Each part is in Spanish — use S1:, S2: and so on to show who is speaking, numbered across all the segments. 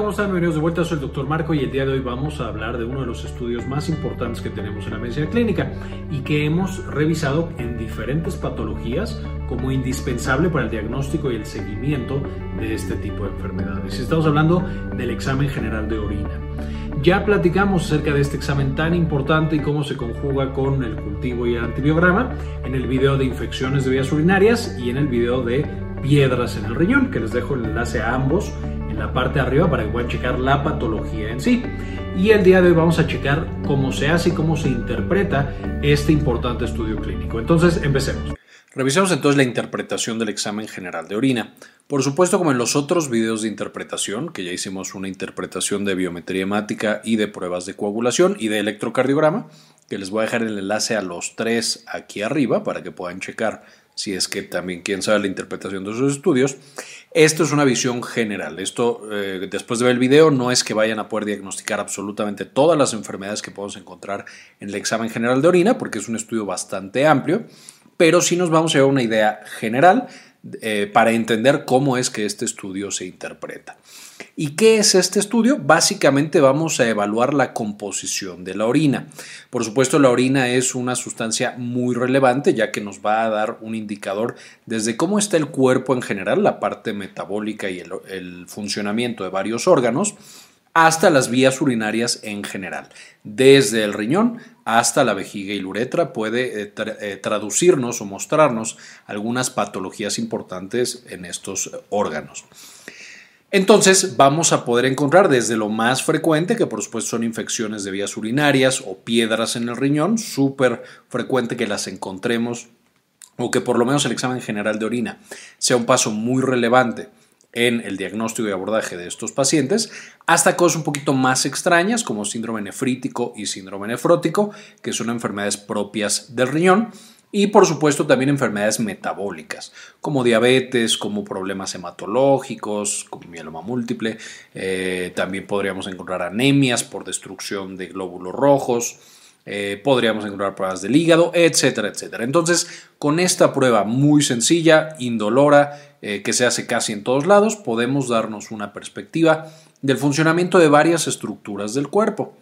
S1: ¿Cómo están? Bienvenidos de vuelta, soy el doctor Marco y el día de hoy vamos a hablar de uno de los estudios más importantes que tenemos en la medicina clínica y que hemos revisado en diferentes patologías como indispensable para el diagnóstico y el seguimiento de este tipo de enfermedades. Estamos hablando del examen general de orina. Ya platicamos acerca de este examen tan importante y cómo se conjuga con el cultivo y el antibiograma en el video de infecciones de vías urinarias y en el video de piedras en el riñón, que les dejo el enlace a ambos la parte de arriba para que puedan checar la patología en sí. Y el día de hoy vamos a checar cómo se hace y cómo se interpreta este importante estudio clínico. Entonces, empecemos. Revisemos entonces la interpretación del examen general de orina. Por supuesto, como en los otros videos de interpretación, que ya hicimos una interpretación de biometría hemática y de pruebas de coagulación y de electrocardiograma, que les voy a dejar el enlace a los tres aquí arriba para que puedan checar si es que también quieren saber la interpretación de sus estudios. Esto es una visión general. Esto, eh, después de ver el video, no es que vayan a poder diagnosticar absolutamente todas las enfermedades que podemos encontrar en el examen general de orina, porque es un estudio bastante amplio, pero sí nos vamos a llevar una idea general eh, para entender cómo es que este estudio se interpreta. ¿Y qué es este estudio? Básicamente vamos a evaluar la composición de la orina. Por supuesto, la orina es una sustancia muy relevante ya que nos va a dar un indicador desde cómo está el cuerpo en general, la parte metabólica y el, funcionamiento de varios órganos, hasta las vías urinarias en general. Desde el riñón hasta la vejiga y la uretra puede eh, eh, traducirnos o mostrarnos algunas patologías importantes en estos órganos. Entonces vamos a poder encontrar desde lo más frecuente, que por supuesto son infecciones de vías urinarias o piedras en el riñón, súper frecuente que las encontremos o que por lo menos el examen general de orina sea un paso muy relevante en el diagnóstico y abordaje de estos pacientes, hasta cosas un poquito más extrañas como síndrome nefrítico y síndrome nefrótico, que son enfermedades propias del riñón y por supuesto también enfermedades metabólicas, como diabetes, como problemas hematológicos, como mieloma múltiple. Eh, también podríamos encontrar anemias por destrucción de glóbulos rojos. Eh, podríamos encontrar pruebas del hígado, etcétera, etcétera. Entonces, con esta prueba muy sencilla, indolora, eh, que se hace casi en todos lados, podemos darnos una perspectiva del funcionamiento de varias estructuras del cuerpo.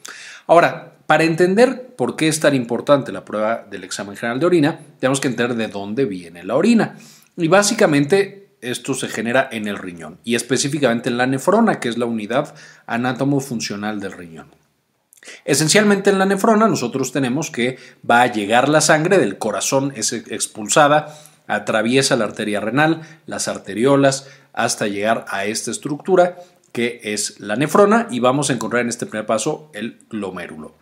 S1: Ahora, para entender por qué es tan importante la prueba del examen general de orina, tenemos que entender de dónde viene la orina. Y básicamente esto se genera en el riñón y específicamente en la nefrona, que es la unidad anátomo-funcional del riñón. Esencialmente en la nefrona nosotros tenemos que va a llegar la sangre del corazón, es expulsada, atraviesa la arteria renal, las arteriolas, hasta llegar a esta estructura que es la nefrona, y vamos a encontrar en este primer paso el glomérulo.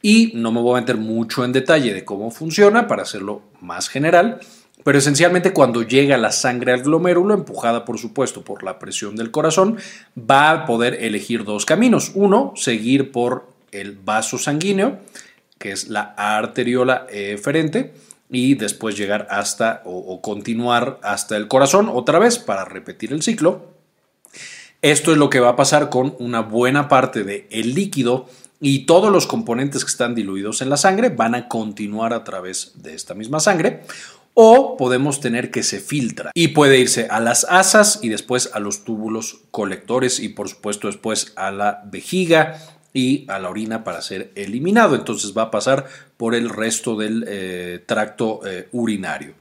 S1: Y no me voy a meter mucho en detalle de cómo funciona para hacerlo más general, pero esencialmente cuando llega la sangre al glomérulo, empujada por supuesto por la presión del corazón, va a poder elegir dos caminos. Uno, seguir por el vaso sanguíneo, que es la arteriola eferente, y después llegar hasta o, o continuar hasta el corazón otra vez para repetir el ciclo. Esto es lo que va a pasar con una buena parte del el líquido y todos los componentes que están diluidos en la sangre van a continuar a través de esta misma sangre o podemos tener que se filtra y puede irse a las asas y después a los túbulos colectores y por supuesto después a la vejiga y a la orina para ser eliminado. Entonces va a pasar por el resto del eh, tracto eh, urinario.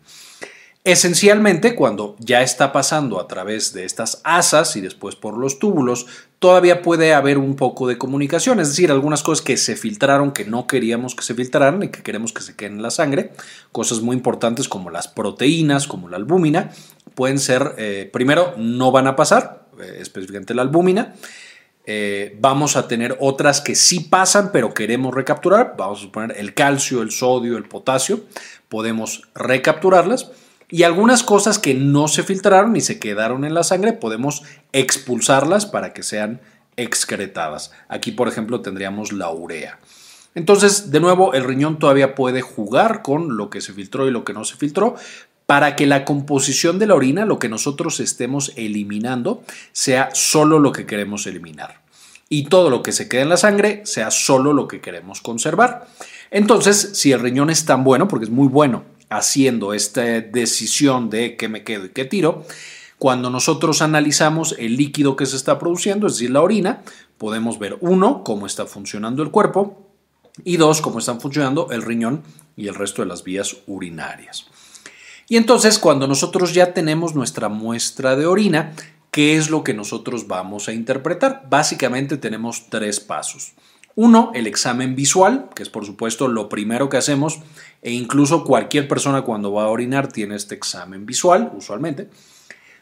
S1: Esencialmente, cuando ya está pasando a través de estas asas y después por los túbulos, todavía puede haber un poco de comunicación, es decir, algunas cosas que se filtraron que no queríamos que se filtraran y que queremos que se queden en la sangre, cosas muy importantes como las proteínas, como la albúmina, pueden ser, eh, primero, no van a pasar, específicamente la albúmina, eh, vamos a tener otras que sí pasan, pero queremos recapturar. Vamos a suponer el calcio, el sodio, el potasio. Podemos recapturarlas y algunas cosas que no se filtraron y se quedaron en la sangre podemos expulsarlas para que sean excretadas. Aquí, por ejemplo, tendríamos la urea. Entonces, de nuevo, el riñón todavía puede jugar con lo que se filtró y lo que no se filtró para que la composición de la orina, lo que nosotros estemos eliminando, sea solo lo que queremos eliminar. Y todo lo que se queda en la sangre sea solo lo que queremos conservar. Entonces, si el riñón es tan bueno, porque es muy bueno haciendo esta decisión de qué me quedo y qué tiro, Cuando nosotros analizamos el líquido que se está produciendo, es decir, la orina, podemos ver, uno, cómo está funcionando el cuerpo y dos, cómo están funcionando el riñón y el resto de las vías urinarias. Y entonces, cuando nosotros ya tenemos nuestra muestra de orina, ¿qué es lo que nosotros vamos a interpretar? Básicamente tenemos tres pasos. Uno, el examen visual, que es por supuesto lo primero que hacemos, e incluso cualquier persona cuando va a orinar tiene este examen visual, usualmente.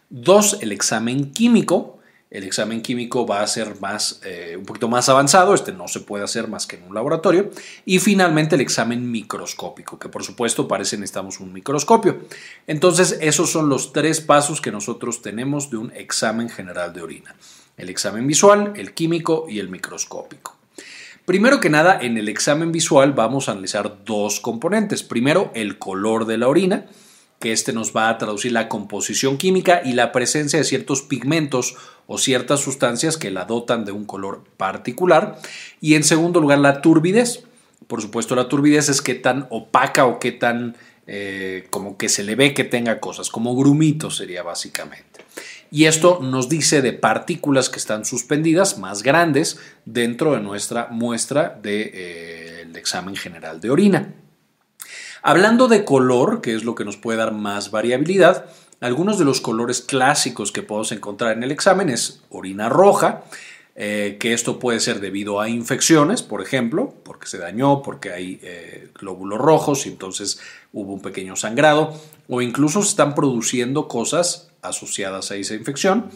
S1: Dos, el examen químico. El examen químico va a ser más, eh, un poquito más avanzado, este no se puede hacer más que en un laboratorio. Y finalmente el examen microscópico, que por supuesto parece necesitamos un microscopio. Entonces esos son los tres pasos que nosotros tenemos de un examen general de orina. El examen visual, el químico y el microscópico. Primero que nada, en el examen visual vamos a analizar dos componentes. Primero, el color de la orina que este nos va a traducir la composición química y la presencia de ciertos pigmentos o ciertas sustancias que la dotan de un color particular. Y en segundo lugar, la turbidez. Por supuesto, la turbidez es qué tan opaca o qué tan eh, como que se le ve que tenga cosas, como grumitos sería básicamente. Y esto nos dice de partículas que están suspendidas más grandes dentro de nuestra muestra del de, eh, examen general de orina. Hablando de color, que es lo que nos puede dar más variabilidad, algunos de los colores clásicos que podemos encontrar en el examen es orina roja, eh, que esto puede ser debido a infecciones, por ejemplo, porque se dañó, porque hay eh, glóbulos rojos y entonces hubo un pequeño sangrado, o incluso se están produciendo cosas asociadas a esa infección.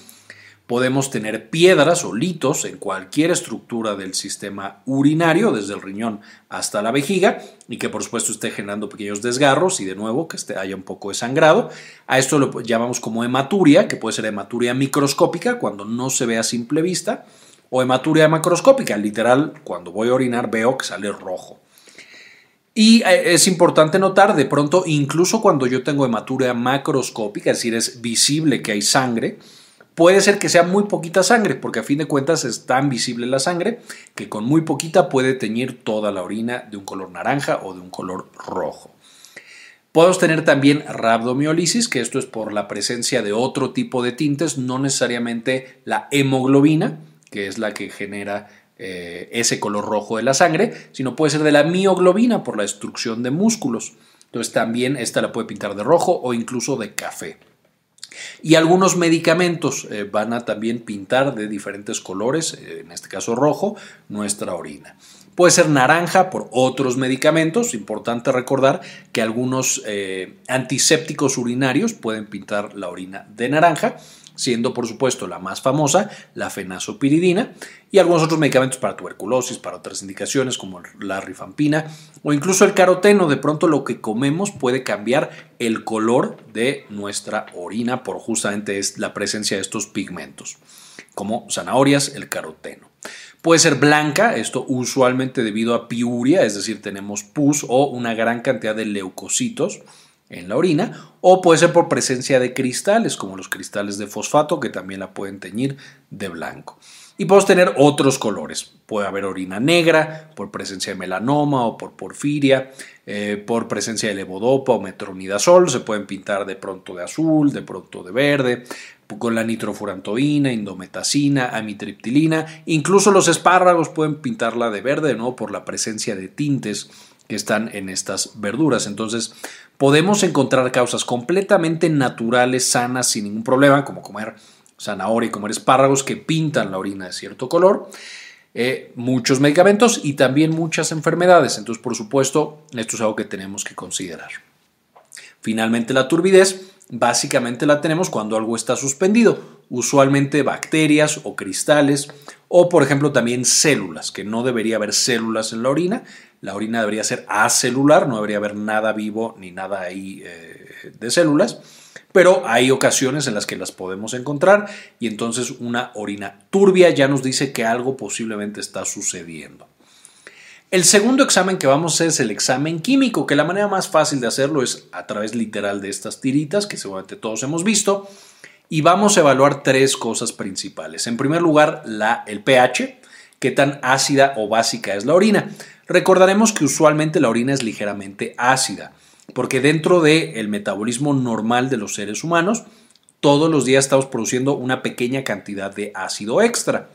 S1: Podemos tener piedras o litos en cualquier estructura del sistema urinario, desde el riñón hasta la vejiga, y que por supuesto esté generando pequeños desgarros y de nuevo que esté, haya un poco de sangrado. A esto lo llamamos como hematuria, que puede ser hematuria microscópica cuando no se ve a simple vista, o hematuria macroscópica, literal, cuando voy a orinar veo que sale rojo. Y eh, es importante notar, de pronto, incluso cuando yo tengo hematuria macroscópica, es decir, es visible que hay sangre, Puede ser que sea muy poquita sangre, porque a fin de cuentas es tan visible la sangre que con muy poquita puede teñir toda la orina de un color naranja o de un color rojo. Podemos tener también rhabdomiolisis, que esto es por la presencia de otro tipo de tintes, no necesariamente la hemoglobina, que es la que genera eh, ese color rojo de la sangre, sino puede ser de la mioglobina por la destrucción de músculos. Entonces también esta la puede pintar de rojo o incluso de café. Y algunos medicamentos eh, van a también pintar de diferentes colores, eh, en este caso rojo, nuestra orina. Puede ser naranja por otros medicamentos. Importante recordar que algunos eh, antisépticos urinarios pueden pintar la orina de naranja siendo por supuesto la más famosa la fenazopiridina y algunos otros medicamentos para tuberculosis, para otras indicaciones como la rifampina o incluso el caroteno. De pronto lo que comemos puede cambiar el color de nuestra orina por justamente la presencia de estos pigmentos, como zanahorias, el caroteno. Puede ser blanca, esto usualmente debido a piuria, es decir, tenemos pus o una gran cantidad de leucocitos en la orina o puede ser por presencia de cristales como los cristales de fosfato que también la pueden teñir de blanco. Y podemos tener otros colores. Puede haber orina negra por presencia de melanoma o por porfiria, eh, por presencia de levodopa o metronidazol. Se pueden pintar de pronto de azul, de pronto de verde, con la nitrofurantoína, indometacina, amitriptilina. Incluso los espárragos pueden pintarla de verde, ¿no? Por la presencia de tintes que están en estas verduras. Entonces, podemos encontrar causas completamente naturales, sanas, sin ningún problema, como comer zanahoria y comer espárragos que pintan la orina de cierto color. Eh, muchos medicamentos y también muchas enfermedades. Entonces, por supuesto, esto es algo que tenemos que considerar. Finalmente, la turbidez básicamente la tenemos cuando algo está suspendido, usualmente bacterias o cristales o, por ejemplo, también células, que no debería haber células en la orina, la orina debería ser acelular, no debería haber nada vivo ni nada ahí eh, de células, pero hay ocasiones en las que las podemos encontrar y entonces una orina turbia ya nos dice que algo posiblemente está sucediendo. El segundo examen que vamos a hacer es el examen químico, que la manera más fácil de hacerlo es a través literal de estas tiritas que seguramente todos hemos visto. Y vamos a evaluar tres cosas principales. En primer lugar, la, el pH, qué tan ácida o básica es la orina. Recordaremos que usualmente la orina es ligeramente ácida, porque dentro del el metabolismo normal de los seres humanos,
S2: Todos los días estamos produciendo una pequeña cantidad de ácido extra.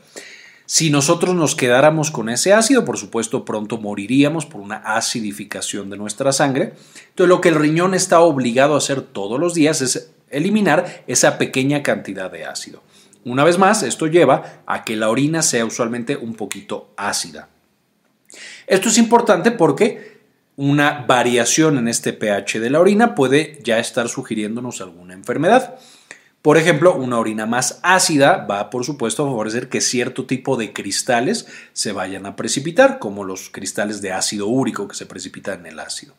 S2: Si nosotros nos quedáramos con ese ácido, por supuesto, pronto moriríamos por una acidificación de nuestra sangre. Entonces, lo que el riñón está obligado a hacer todos los días es eliminar esa pequeña cantidad de ácido. Una vez más, esto lleva a que la orina sea usualmente un poquito ácida. Esto es importante porque una variación en este pH de la orina puede ya estar sugiriéndonos alguna enfermedad. Por ejemplo, una orina más ácida va, por supuesto, a favorecer que cierto tipo de cristales se vayan a precipitar, como los cristales de ácido úrico que se precipitan en el ácido.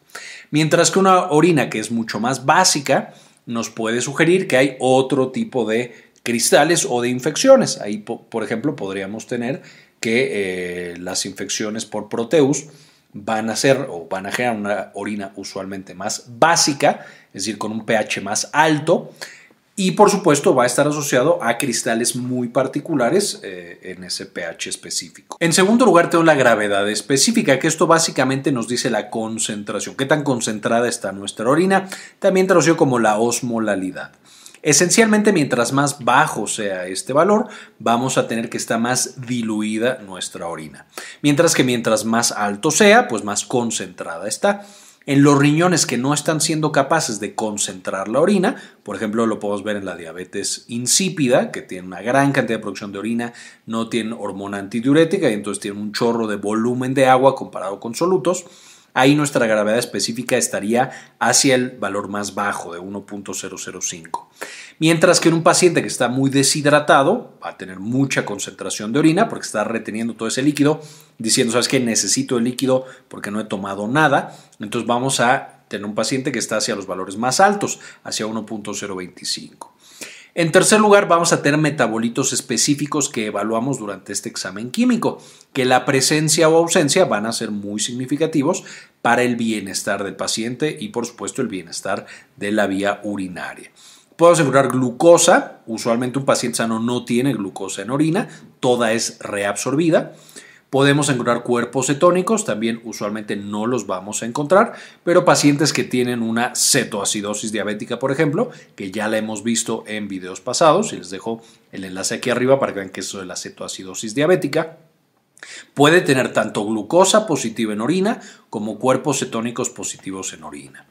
S2: Mientras que una orina que es mucho más básica nos puede sugerir que hay otro tipo de cristales o de infecciones. Ahí, por ejemplo, podríamos tener que eh, las infecciones por proteus van a ser o van a generar una orina usualmente más básica, es decir, con un pH más alto y por supuesto va a estar asociado a cristales muy particulares eh, en ese pH específico. En segundo lugar tengo la gravedad específica, que esto básicamente nos dice la concentración, qué tan concentrada está nuestra orina, también traducido como la osmolalidad. Esencialmente, mientras más bajo sea este valor, vamos a tener que estar más diluida nuestra orina. Mientras que mientras más alto sea, pues más concentrada está. En los riñones que no están siendo capaces de concentrar la orina, por ejemplo, lo podemos ver en la diabetes insípida, que tiene una gran cantidad de producción de orina, no tiene hormona antidiurética y entonces tiene un chorro de volumen de agua comparado con solutos. Ahí nuestra gravedad específica estaría hacia el valor más bajo de 1.005. Mientras que en un paciente que está muy deshidratado va a tener mucha concentración de orina porque está reteniendo todo ese líquido, diciendo, sabes que necesito el líquido porque no he tomado nada. Entonces vamos a tener un paciente que está hacia los valores más altos, hacia 1.025. En tercer lugar, vamos a tener metabolitos específicos que evaluamos durante este examen químico, que la presencia o ausencia van a ser muy significativos para el bienestar del paciente y por supuesto el bienestar de la vía urinaria. Podemos asegurar glucosa. Usualmente un paciente sano no tiene glucosa en orina, toda es reabsorbida. Podemos encontrar cuerpos cetónicos, también usualmente no los vamos a encontrar, pero pacientes que tienen una cetoacidosis diabética, por ejemplo, que ya la hemos visto en videos pasados, y les dejo el enlace aquí arriba para que vean que eso de la cetoacidosis diabética, puede tener tanto glucosa positiva en orina como cuerpos cetónicos positivos en orina.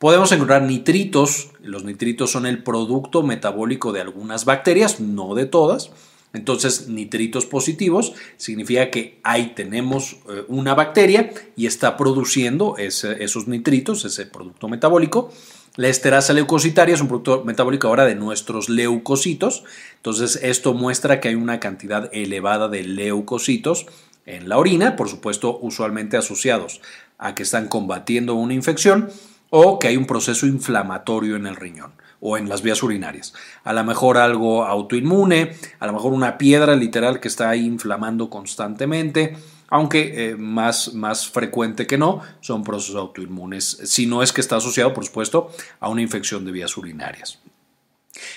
S2: Podemos encontrar nitritos. Los nitritos son el producto metabólico de algunas bacterias, no de todas. Entonces, nitritos positivos significa que ahí tenemos eh, una bacteria y está produciendo esos nitritos, ese producto metabólico. La esterasa leucocitaria es un producto metabólico ahora de nuestros leucocitos. Entonces, esto muestra que hay una cantidad elevada de leucocitos en la orina, por supuesto, usualmente asociados a que están combatiendo una infección o que hay un proceso inflamatorio en el riñón o en las vías urinarias. A lo mejor algo autoinmune, a lo mejor una piedra literal que está ahí inflamando constantemente, aunque eh, más, más frecuente que no son procesos autoinmunes, si no es que está asociado, por supuesto, a una infección de vías urinarias.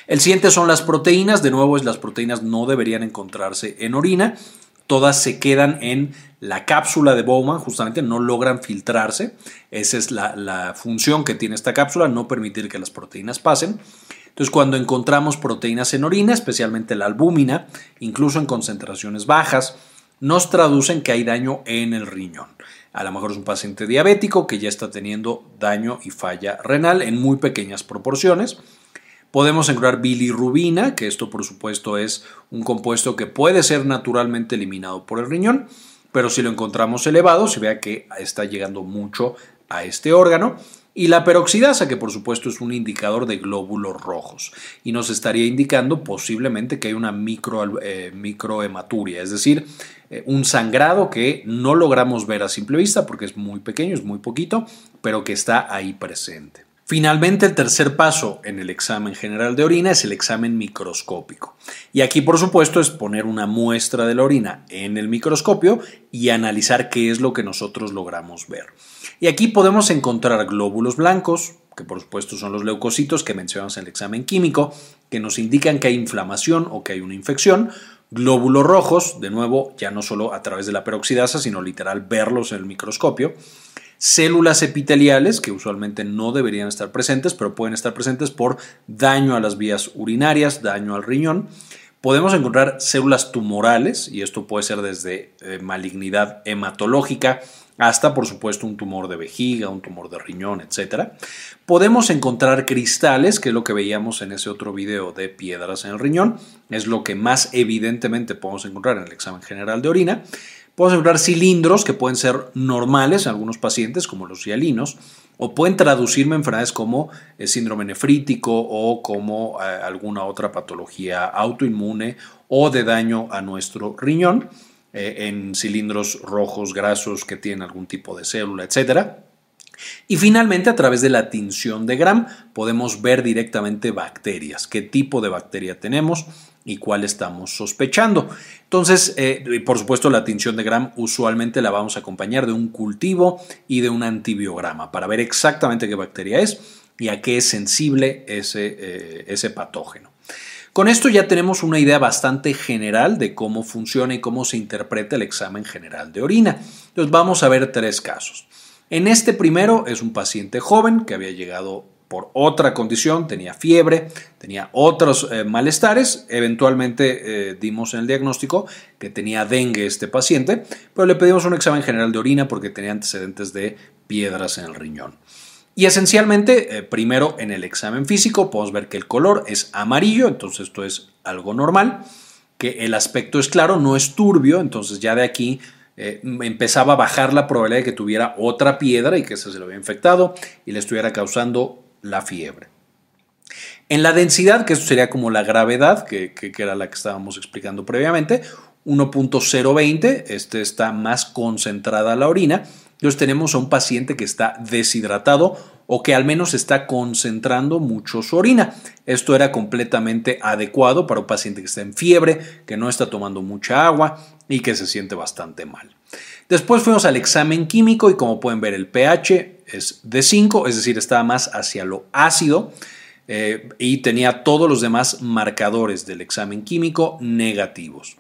S2: El siguiente son las proteínas, de nuevo las proteínas no deberían encontrarse en orina, todas se quedan en la cápsula de Bowman, justamente no logran filtrarse. Esa es la, función que tiene esta cápsula, no permitir que las proteínas pasen. Entonces, cuando encontramos proteínas en orina, especialmente la albúmina, incluso en concentraciones bajas, nos traducen que hay daño en el riñón. A lo mejor es un paciente diabético que ya está teniendo daño y falla renal en muy pequeñas proporciones. Podemos encontrar bilirrubina, que esto por supuesto es un compuesto que puede ser naturalmente eliminado por el riñón, pero si lo encontramos elevado, se vea que está llegando mucho a este órgano. Y la peroxidasa, que por supuesto es un indicador de glóbulos rojos y nos estaría indicando posiblemente que hay una eh, microhematuria, es decir, eh, un sangrado que no logramos ver a simple vista porque es muy pequeño, es muy poquito, pero que está ahí presente. Finalmente, el tercer paso en el examen general de orina es el examen microscópico. Y aquí, por supuesto, es poner una muestra de la orina en el microscopio y analizar qué es lo que nosotros logramos ver. Y aquí podemos encontrar glóbulos blancos, que por supuesto son los leucocitos que mencionamos en el examen químico, que nos indican que hay inflamación o que hay una infección, glóbulos rojos, de nuevo, ya no solo a través de la peroxidasa, sino literal verlos en el microscopio, células epiteliales que usualmente no deberían estar presentes, pero pueden estar presentes por daño a las vías urinarias, daño al riñón. Podemos encontrar células tumorales, y esto puede ser desde eh, malignidad hematológica hasta, por supuesto, un tumor de vejiga, un tumor de riñón, etc. Podemos encontrar cristales, que es lo que veíamos en ese otro video de piedras en el riñón, es lo que más evidentemente podemos encontrar en el examen general de orina. Podemos encontrar cilindros que pueden ser normales en algunos pacientes, como los hialinos, o pueden traducirme enfermedades como el síndrome nefrítico o como eh, alguna otra patología autoinmune o de daño a nuestro riñón eh, en cilindros rojos grasos que tienen algún tipo de célula, etcétera. Y finalmente, a través de la tinción de Gram, podemos ver directamente bacterias, qué tipo de bacteria tenemos y cuál estamos sospechando. Entonces, eh, por supuesto, la tinción de Gram usualmente la vamos a acompañar de un cultivo y de un antibiograma para ver exactamente qué bacteria es y a qué es sensible ese, eh, ese patógeno. Con esto ya tenemos una idea bastante general de cómo funciona y cómo se interpreta el examen general de orina. Entonces vamos a ver tres casos. En este primero es un paciente joven que había llegado por otra condición, tenía fiebre, tenía otros eh, malestares, eventualmente eh, dimos en el diagnóstico que tenía dengue este paciente, pero le pedimos un examen general de orina porque tenía antecedentes de piedras en el riñón. Y esencialmente, eh, primero en el examen físico podemos ver que el color es amarillo, entonces esto es algo normal, que el aspecto es claro, no es turbio, entonces ya de aquí empezaba a bajar la probabilidad de que tuviera otra piedra y que se lo había infectado y le estuviera causando la fiebre. En la densidad, que eso sería como la gravedad, que, era la que estábamos explicando previamente, 1.020, este está más concentrada la orina, entonces tenemos a un paciente que está deshidratado o que al menos está concentrando mucho su orina. Esto era completamente adecuado para un paciente que está en fiebre, que no está tomando mucha agua y que se siente bastante mal. Después fuimos al examen químico y como pueden ver el pH es de 5, es decir, estaba más hacia lo ácido eh, y tenía todos los demás marcadores del examen químico negativos.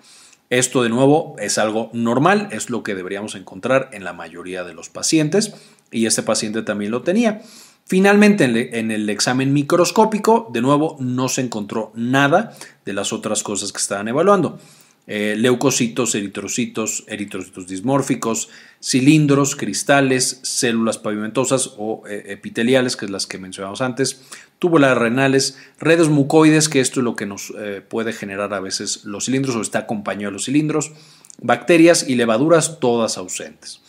S2: Esto de nuevo es algo normal, es lo que deberíamos encontrar en la mayoría de los pacientes y este paciente también lo tenía. Finalmente, en el examen microscópico, de nuevo, no se encontró nada de las otras cosas que estaban evaluando. Eh, leucocitos, eritrocitos, eritrocitos dismórficos, cilindros, cristales, células pavimentosas o eh, epiteliales, que es las que mencionamos antes, túbulas renales, redes mucoides, que esto es lo que nos eh, puede generar a veces los cilindros o está acompañado de los cilindros, bacterias y levaduras todas ausentes.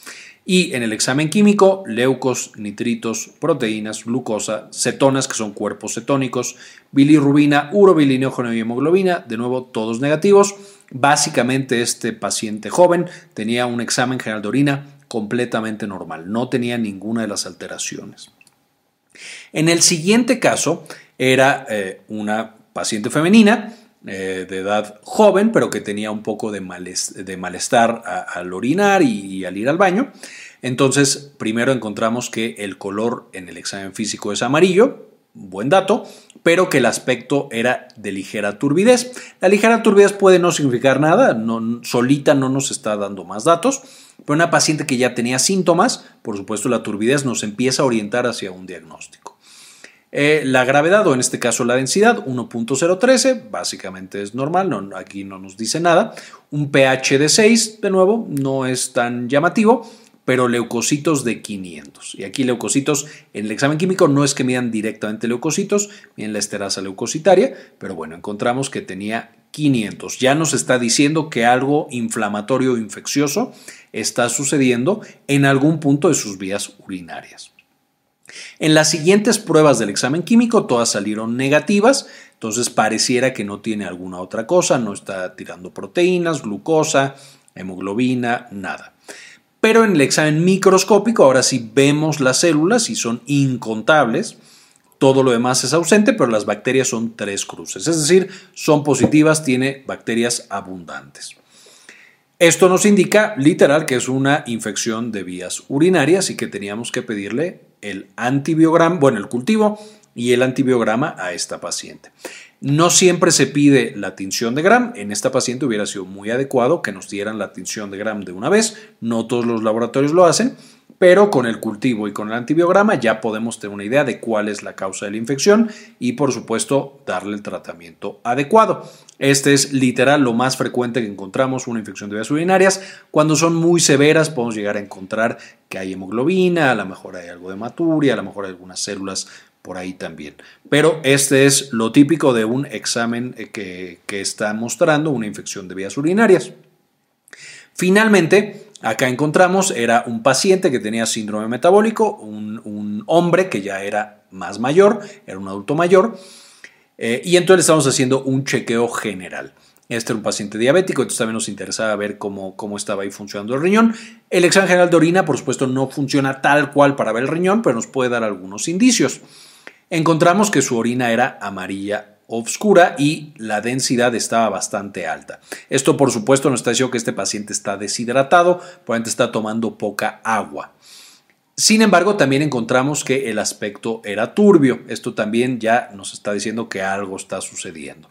S2: Y en el examen químico, leucos, nitritos, proteínas, glucosa, cetonas, que son cuerpos cetónicos, bilirrubina, urobilinógeno y hemoglobina, de nuevo todos negativos. Básicamente este paciente joven tenía un examen general de orina completamente normal, no tenía ninguna de las alteraciones. En el siguiente caso era eh, una paciente femenina eh, de edad joven, pero que tenía un poco de, malestar al orinar y, al ir al baño. Entonces, primero encontramos que el color en el examen físico es amarillo, buen dato, pero que el aspecto era de ligera turbidez. La ligera turbidez puede no significar nada, no, solita no nos está dando más datos, pero una paciente que ya tenía síntomas, por supuesto la turbidez nos empieza a orientar hacia un diagnóstico. Eh, la gravedad, o en este caso la densidad, 1.013, básicamente es normal, aquí no nos dice nada. Un pH de 6, de nuevo, no es tan llamativo, pero leucocitos de 500. Y aquí leucocitos, en el examen químico no es que midan directamente leucocitos, miden la esterasa leucocitaria, pero bueno, encontramos que tenía 500. Ya nos está diciendo que algo inflamatorio o infeccioso está sucediendo en algún punto de sus vías urinarias. En las siguientes pruebas del examen químico todas salieron negativas, entonces pareciera que no tiene alguna otra cosa, no está tirando proteínas, glucosa, hemoglobina, nada. Pero en el examen microscópico ahora sí vemos las células y son incontables. Todo lo demás es ausente, pero las bacterias son tres cruces, es decir, son positivas, tiene bacterias abundantes. Esto nos indica literal que es una infección de vías urinarias y que teníamos que pedirle el antibiograma, bueno, el cultivo y el antibiograma a esta paciente. No siempre se pide la tinción de Gram. En esta paciente hubiera sido muy adecuado que nos dieran la tinción de Gram de una vez. No todos los laboratorios lo hacen, pero con el cultivo y con el antibiograma ya podemos tener una idea de cuál es la causa de la infección y por supuesto darle el tratamiento adecuado. Este es literal lo más frecuente que encontramos una infección de vías urinarias. Cuando son muy severas podemos llegar a encontrar que hay hemoglobina, a lo mejor hay algo de maturia, a lo mejor hay algunas células por ahí también. Pero este es lo típico de un examen eh, que, que está mostrando una infección de vías urinarias. Finalmente, Acá encontramos, era un paciente que tenía síndrome metabólico, un, hombre que ya era más mayor, era un adulto mayor, eh, y entonces le estamos haciendo un chequeo general. Este era un paciente diabético, entonces también nos interesaba ver cómo, cómo estaba ahí funcionando el riñón. El examen general de orina, por supuesto, no funciona tal cual para ver el riñón, pero nos puede dar algunos indicios. Encontramos que su orina era amarilla oscura y la densidad estaba bastante alta. Esto por supuesto nos está diciendo que este paciente está deshidratado, probablemente está tomando poca agua. Sin embargo, también encontramos que el aspecto era turbio. Esto también ya nos está diciendo que algo está sucediendo.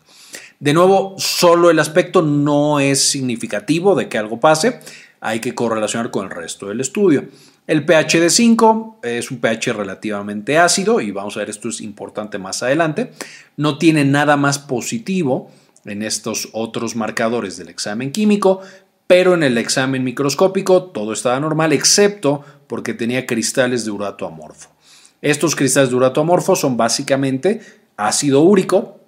S2: De nuevo, solo el aspecto no es significativo de que algo pase. Hay que correlacionar con el resto del estudio. El pH de 5 es un pH relativamente ácido y vamos a ver esto es importante más adelante. No tiene nada más positivo en estos otros marcadores del examen químico, pero en el examen microscópico todo estaba normal excepto porque tenía cristales de urato amorfo. Estos cristales de urato amorfo son básicamente ácido úrico,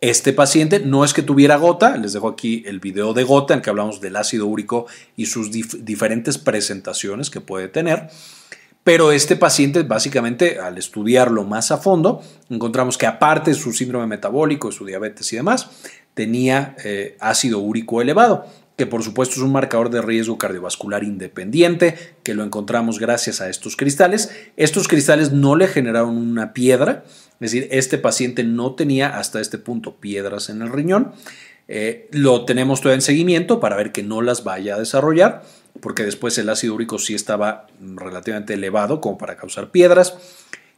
S2: este paciente no es que tuviera gota, les dejo aquí el video de gota en que hablamos del ácido úrico y sus diferentes presentaciones que puede tener. Pero este paciente, básicamente, al estudiarlo más a fondo, encontramos que aparte de su síndrome metabólico, su diabetes y demás, tenía eh, ácido úrico elevado, que por supuesto es un marcador de riesgo cardiovascular independiente, que lo encontramos gracias a estos cristales. Estos cristales no le generaron una piedra, es decir, este paciente no tenía hasta este punto piedras en el riñón. Eh, lo tenemos todavía en seguimiento para ver que no las vaya a desarrollar, porque después el ácido úrico sí estaba relativamente elevado como para causar piedras.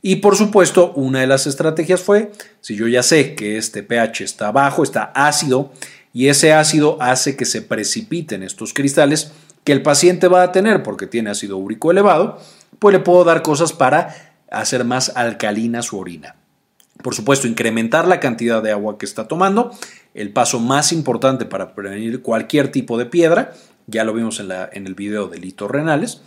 S2: Y por supuesto, una de las estrategias fue, si yo ya sé que este pH está bajo, está ácido, y ese ácido hace que se precipiten estos cristales que el paciente va a tener porque tiene ácido úrico elevado, pues le puedo dar cosas para hacer más alcalina su orina. Por supuesto, incrementar la cantidad de agua que está tomando, el paso más importante para prevenir cualquier tipo de piedra, ya lo vimos en, el video de litos renales,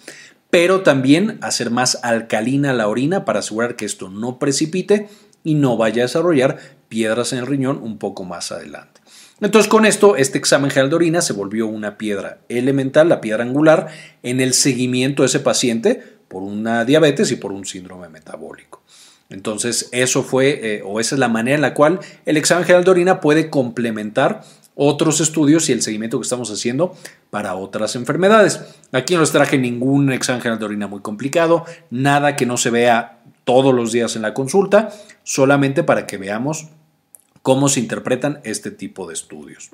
S2: pero también hacer más alcalina la orina para asegurar que esto no precipite y no vaya a desarrollar piedras en el riñón un poco más adelante. Entonces con esto, este examen general de orina se volvió una piedra elemental, la piedra angular, en el seguimiento de ese paciente por una diabetes y por un síndrome metabólico. Entonces, eso fue, eh, o esa es la manera en la cual el examen general de orina puede complementar otros estudios y el seguimiento que estamos haciendo para otras enfermedades. Aquí no les traje ningún examen general de orina muy complicado, nada que no se vea todos los días en la consulta, solamente para que veamos cómo se interpretan este tipo de estudios.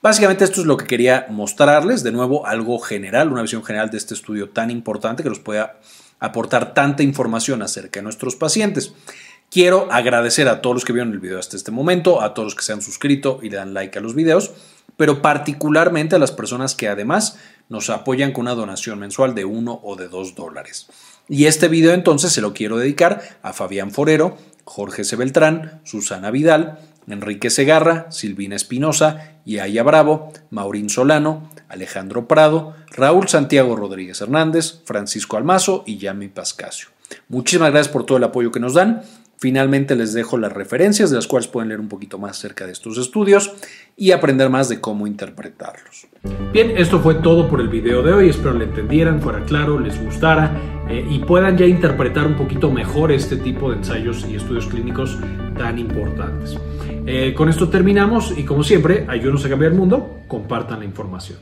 S2: Básicamente esto es lo que quería mostrarles, de nuevo algo general, una visión general de este estudio tan importante que nos pueda aportar tanta información acerca de nuestros pacientes. Quiero agradecer a todos los que vieron el video hasta este momento, a todos los que se han suscrito y le dan like a los videos, pero particularmente a las personas que además nos apoyan con una donación mensual de uno o de dos dólares. Y este video entonces se lo quiero dedicar a Fabián Forero, Jorge C. Beltrán, Susana Vidal, Enrique Segarra, Silvina Espinosa, Yaya Bravo, Maurín Solano, Alejandro Prado, Raúl Santiago Rodríguez Hernández, Francisco Almazo y Yami Pascasio. Muchísimas gracias por todo el apoyo que nos dan. Finalmente les dejo las referencias de las cuales pueden leer un poquito más acerca de estos estudios y aprender más de cómo interpretarlos.
S1: Bien, esto fue todo por el video de hoy. Espero le entendieran, fuera claro, les gustara eh, y puedan ya interpretar un poquito mejor este tipo de ensayos y estudios clínicos tan importantes. Eh, con esto terminamos y como siempre, ayúdenos a cambiar el mundo, compartan la información.